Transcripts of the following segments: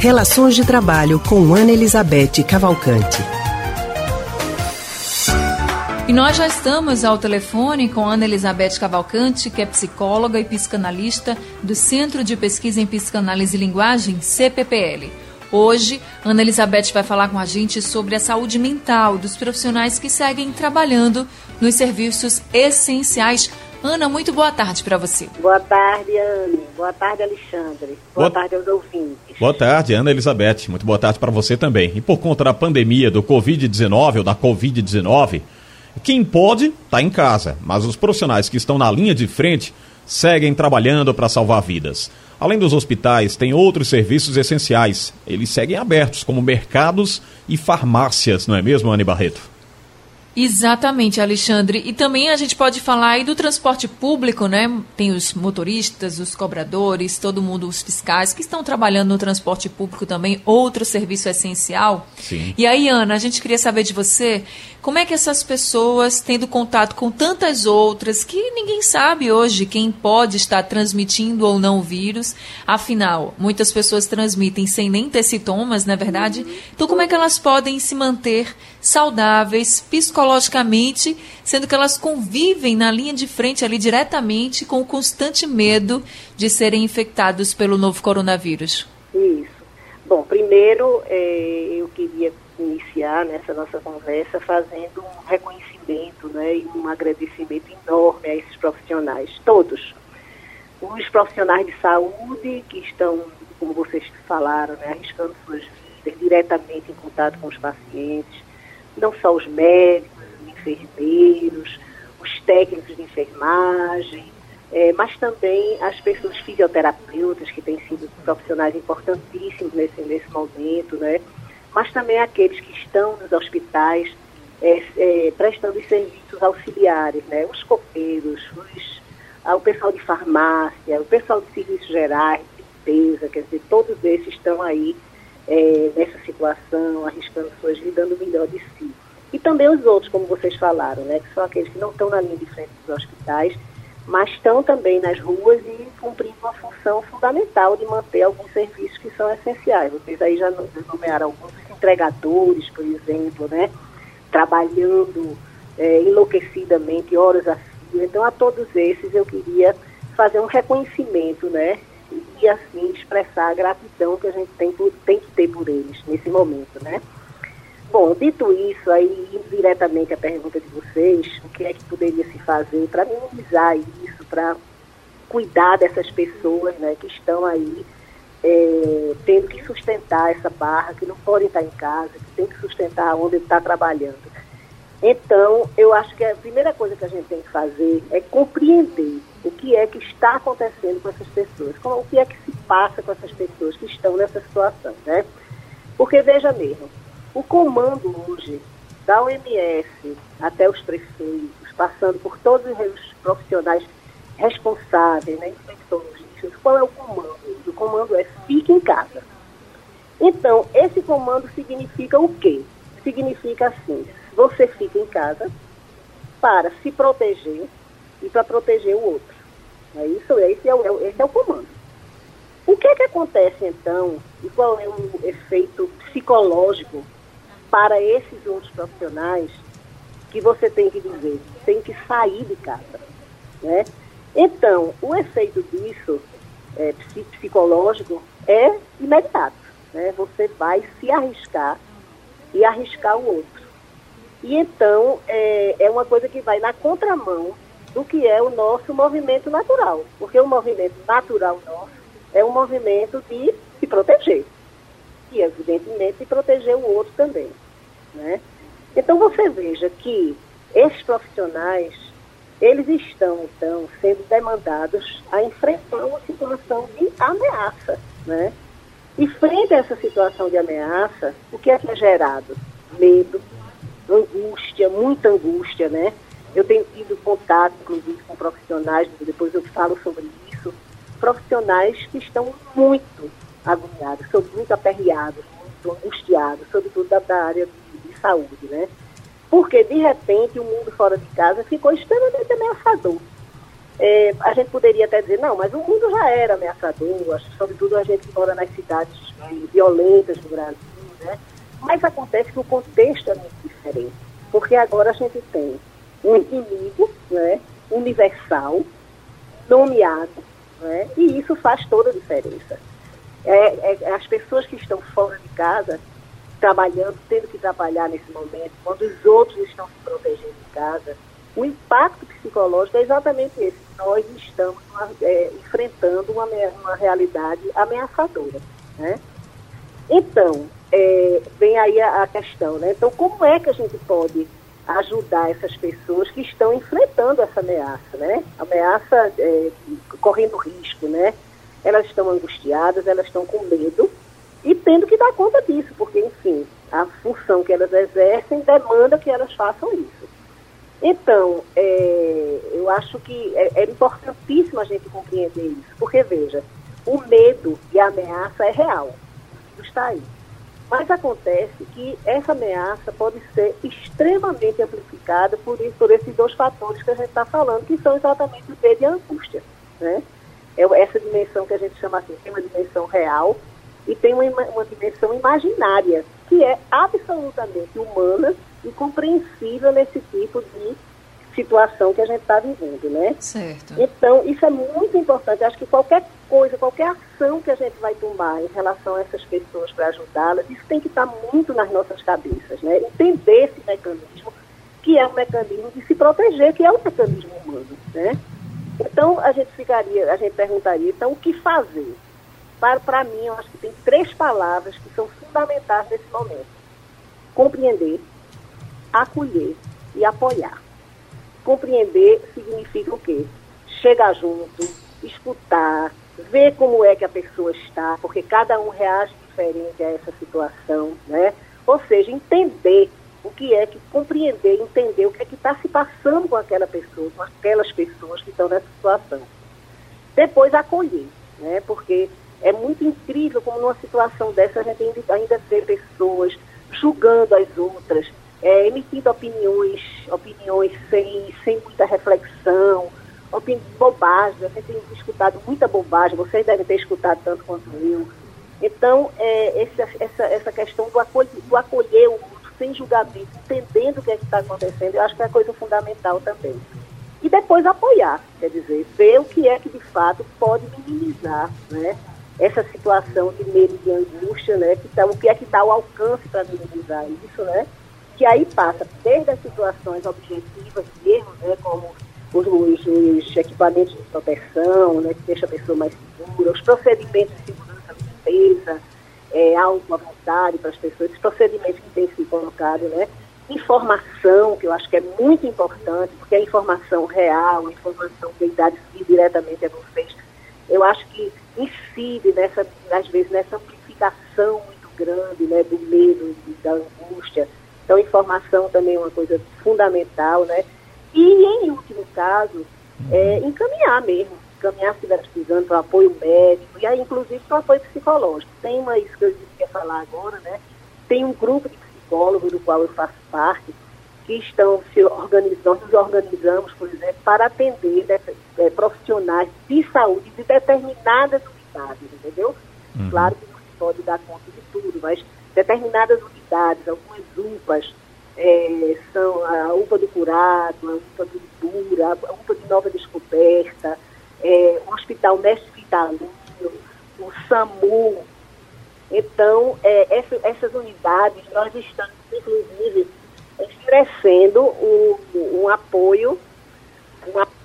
Relações de Trabalho com Ana Elizabeth Cavalcante. E nós já estamos ao telefone com Ana Elizabeth Cavalcante, que é psicóloga e psicanalista do Centro de Pesquisa em Psicanálise e Linguagem, CPPL. Hoje, Ana Elizabeth vai falar com a gente sobre a saúde mental dos profissionais que seguem trabalhando nos serviços essenciais. Ana, muito boa tarde para você. Boa tarde, Anne. Boa tarde, Alexandre. Boa, boa tarde aos ouvintes. Boa tarde, Ana Elizabeth. Muito boa tarde para você também. E por conta da pandemia do Covid-19 ou da Covid-19, quem pode está em casa, mas os profissionais que estão na linha de frente seguem trabalhando para salvar vidas. Além dos hospitais, tem outros serviços essenciais. Eles seguem abertos, como mercados e farmácias, não é mesmo, Anne Barreto? Exatamente, Alexandre. E também a gente pode falar aí do transporte público, né? Tem os motoristas, os cobradores, todo mundo, os fiscais que estão trabalhando no transporte público também, outro serviço essencial. Sim. E aí, Ana, a gente queria saber de você como é que essas pessoas, tendo contato com tantas outras, que ninguém sabe hoje quem pode estar transmitindo ou não o vírus, afinal, muitas pessoas transmitem sem nem ter sintomas, não é verdade? Então, como é que elas podem se manter saudáveis psicologicamente, sendo que elas convivem na linha de frente ali diretamente com o constante medo de serem infectados pelo novo coronavírus? Isso. Bom, primeiro é, eu queria iniciar nessa nossa conversa fazendo um reconhecimento né, e um agradecimento enorme a esses profissionais, todos. Os profissionais de saúde que estão, como vocês falaram, né, arriscando suas vidas diretamente em contato com os pacientes, não só os médicos, os enfermeiros, os técnicos de enfermagem, é, mas também as pessoas fisioterapeutas, que têm sido profissionais importantíssimos nesse, nesse momento, né? mas também aqueles que estão nos hospitais é, é, prestando os serviços auxiliares, né? os copeiros, os, ah, o pessoal de farmácia, o pessoal de serviços gerais, limpeza, quer dizer, todos esses estão aí é, nessa situação, arriscando suas vidas, dando o melhor de si. E também os outros, como vocês falaram, né? que são aqueles que não estão na linha de frente dos hospitais, mas estão também nas ruas e cumprindo uma função fundamental de manter alguns serviços que são essenciais. Vocês aí já nomearam alguns entregadores, por exemplo, né? trabalhando é, enlouquecidamente, horas a fio. Então, a todos esses eu queria fazer um reconhecimento, né? E assim expressar a gratidão que a gente tem, tem que ter por eles nesse momento, né? Bom, dito isso, aí diretamente a pergunta de vocês, o que é que poderia se fazer para minimizar isso, para cuidar dessas pessoas né, que estão aí é, tendo que sustentar essa barra, que não podem estar em casa, que tem que sustentar onde está trabalhando. Então, eu acho que a primeira coisa que a gente tem que fazer é compreender o que é que está acontecendo com essas pessoas, o que é que se passa com essas pessoas que estão nessa situação, né? Porque, veja mesmo, o comando hoje, da OMS até os prefeitos, passando por todos os profissionais responsáveis, né, infectologistas, qual é o comando? O comando é fique em casa. Então, esse comando significa o quê? Significa assim, você fica em casa para se proteger e para proteger o outro. É isso, esse é o, esse é o comando. O que é que acontece então e qual é o efeito psicológico para esses outros profissionais que você tem que dizer, tem que sair de casa, né? Então, o efeito disso, é, psicológico, é imediato, né? Você vai se arriscar e arriscar o outro. E então, é, é uma coisa que vai na contramão do que é o nosso movimento natural, porque o movimento natural nosso é um movimento de se proteger e, evidentemente, proteger o outro também. Né? Então, você veja que esses profissionais, eles estão, então, sendo demandados a enfrentar uma situação de ameaça. Né? E frente a essa situação de ameaça, o que é que é gerado? Medo, angústia, muita angústia, né? Eu tenho tido contato, inclusive, com profissionais, depois eu falo sobre isso, profissionais que estão muito agoniados, são muito aperreados, muito angustiados, sobretudo da, da área de, de, saúde, né? Porque, de repente, o mundo fora de casa ficou extremamente ameaçador. é, a gente poderia até dizer, não, mas o mundo já era ameaçador, sobretudo a gente que mora nas cidades violentas do Brasil, né? Mas acontece que o contexto é muito diferente, porque agora a gente tem um inimigo né, universal, nomeado, né, e isso faz toda a diferença. É, é, as pessoas que estão fora de casa, trabalhando, tendo que trabalhar nesse momento, quando os outros estão se protegendo em casa, o impacto psicológico é exatamente esse. Nós estamos é, enfrentando uma, uma realidade ameaçadora. Né? Então, é, vem aí a, a, questão, né? Então, como é que a gente pode ajudar essas pessoas que estão enfrentando essa ameaça, né? Ameaça é, correndo risco, né? Elas estão angustiadas, elas estão com medo e tendo que dar conta disso, porque, enfim, a função que elas exercem demanda que elas façam isso. Então, é, eu acho que é, é importantíssimo a gente compreender isso, porque, veja, o medo e a ameaça é real, está aí. Mas acontece que essa ameaça pode ser extremamente amplificada por, isso, por esses dois fatores que a gente está falando, que são exatamente o medo e a angústia. Né? É essa dimensão que a gente chama assim, tem uma dimensão real e tem uma, uma dimensão imaginária, que é absolutamente humana e compreensível nesse tipo de situação que a gente está vivendo, né? Certo. Então, isso é muito importante. Acho que qualquer coisa, qualquer ação que a gente vai tomar em relação a essas pessoas para ajudá-las, isso tem que estar tá muito nas nossas cabeças, né? Entender esse mecanismo, que é um mecanismo de se proteger, que é um mecanismo humano, né? Então, a gente ficaria, a gente perguntaria, então, o que fazer? Para, para mim, eu acho que tem três palavras que são fundamentais nesse momento. Compreender, acolher e apoiar. Compreender significa o quê? Chegar junto, escutar, ver como é que a pessoa está, porque cada um reage diferente a essa situação, né? Ou seja, entender o que é que compreender, entender o que é que está se passando com aquela pessoa, com aquelas pessoas que estão nessa situação. Depois acolher, né? Porque é muito incrível como numa situação dessa a gente ainda, ainda vê pessoas julgando as outras, é, emitindo opiniões, opiniões sem, A gente tem escutado muita bobagem, vocês devem ter escutado tanto quanto eu. Então, é, essa, essa, essa questão do acolher, do acolher o sem julgamento, entendendo o que é está acontecendo, eu acho que é coisa fundamental também. E depois apoiar, quer dizer, ver o que é que de fato pode minimizar né, essa situação de medo de angústia, né, que tá, o que é que está ao alcance para minimizar isso, né? que aí passa desde as situações objetivas mesmo, né, como os, equipamentos de proteção, né, que deixa a pessoa mais segura, os procedimentos de segurança limpeza, é, algo à vontade para as pessoas, esses procedimentos que têm sido colocados, né, informação, que eu acho que é muito importante, porque a informação real, a informação que dá diretamente a vocês, eu acho que incide nessa, às vezes, nessa amplificação muito grande, né, do medo, da angústia, então, informação também é uma coisa fundamental, né? E, em último caso, é, encaminhar mesmo, encaminhar se estiver precisando para apoio médico, e aí, inclusive, para apoio psicológico. Tem uma, isso que eu queria falar agora, né? Tem um grupo de psicólogos do qual eu faço parte, que estão se organizando, nos organizamos, por exemplo, para atender né, é, profissionais de saúde de determinadas unidades, entendeu? Uhum. Claro que não se pode dar conta de tudo, mas determinadas unidades, algumas UPAs, é, são a UPA do Curado, a UPA do Ibura, a UPA de Nova Descoberta, é, o Hospital Mestre Vitalino, o SAMU. Então, é, essa, essas unidades, nós estamos, inclusive, oferecendo um, um apoio, um apoio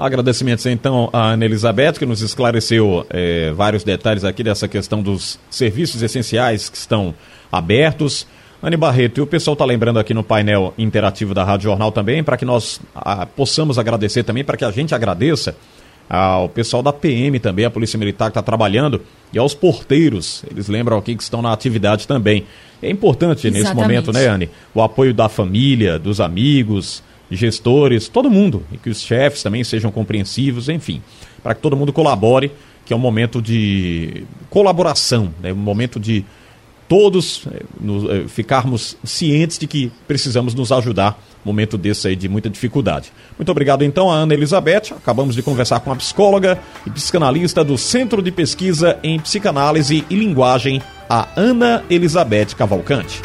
Agradecimentos então à Ana Elizabeth, que nos esclareceu é, vários detalhes aqui dessa questão dos serviços essenciais que estão abertos. Anne Barreto, e o pessoal está lembrando aqui no painel interativo da Rádio Jornal também, para que nós a, possamos agradecer também, para que a gente agradeça ao pessoal da PM também, a Polícia Militar que está trabalhando, e aos porteiros, eles lembram aqui que estão na atividade também. É importante Exatamente. nesse momento, né, Anne? O apoio da família, dos amigos, gestores, todo mundo, e que os chefes também sejam compreensivos, enfim, para que todo mundo colabore, que é um momento de colaboração, né, um momento de todos eh, eh, ficarmos cientes de que precisamos nos ajudar momento desse aí de muita dificuldade. Muito obrigado então a Ana Elizabeth. Acabamos de conversar com a psicóloga e psicanalista do Centro de Pesquisa em Psicanálise e Linguagem, a Ana Elizabeth Cavalcante.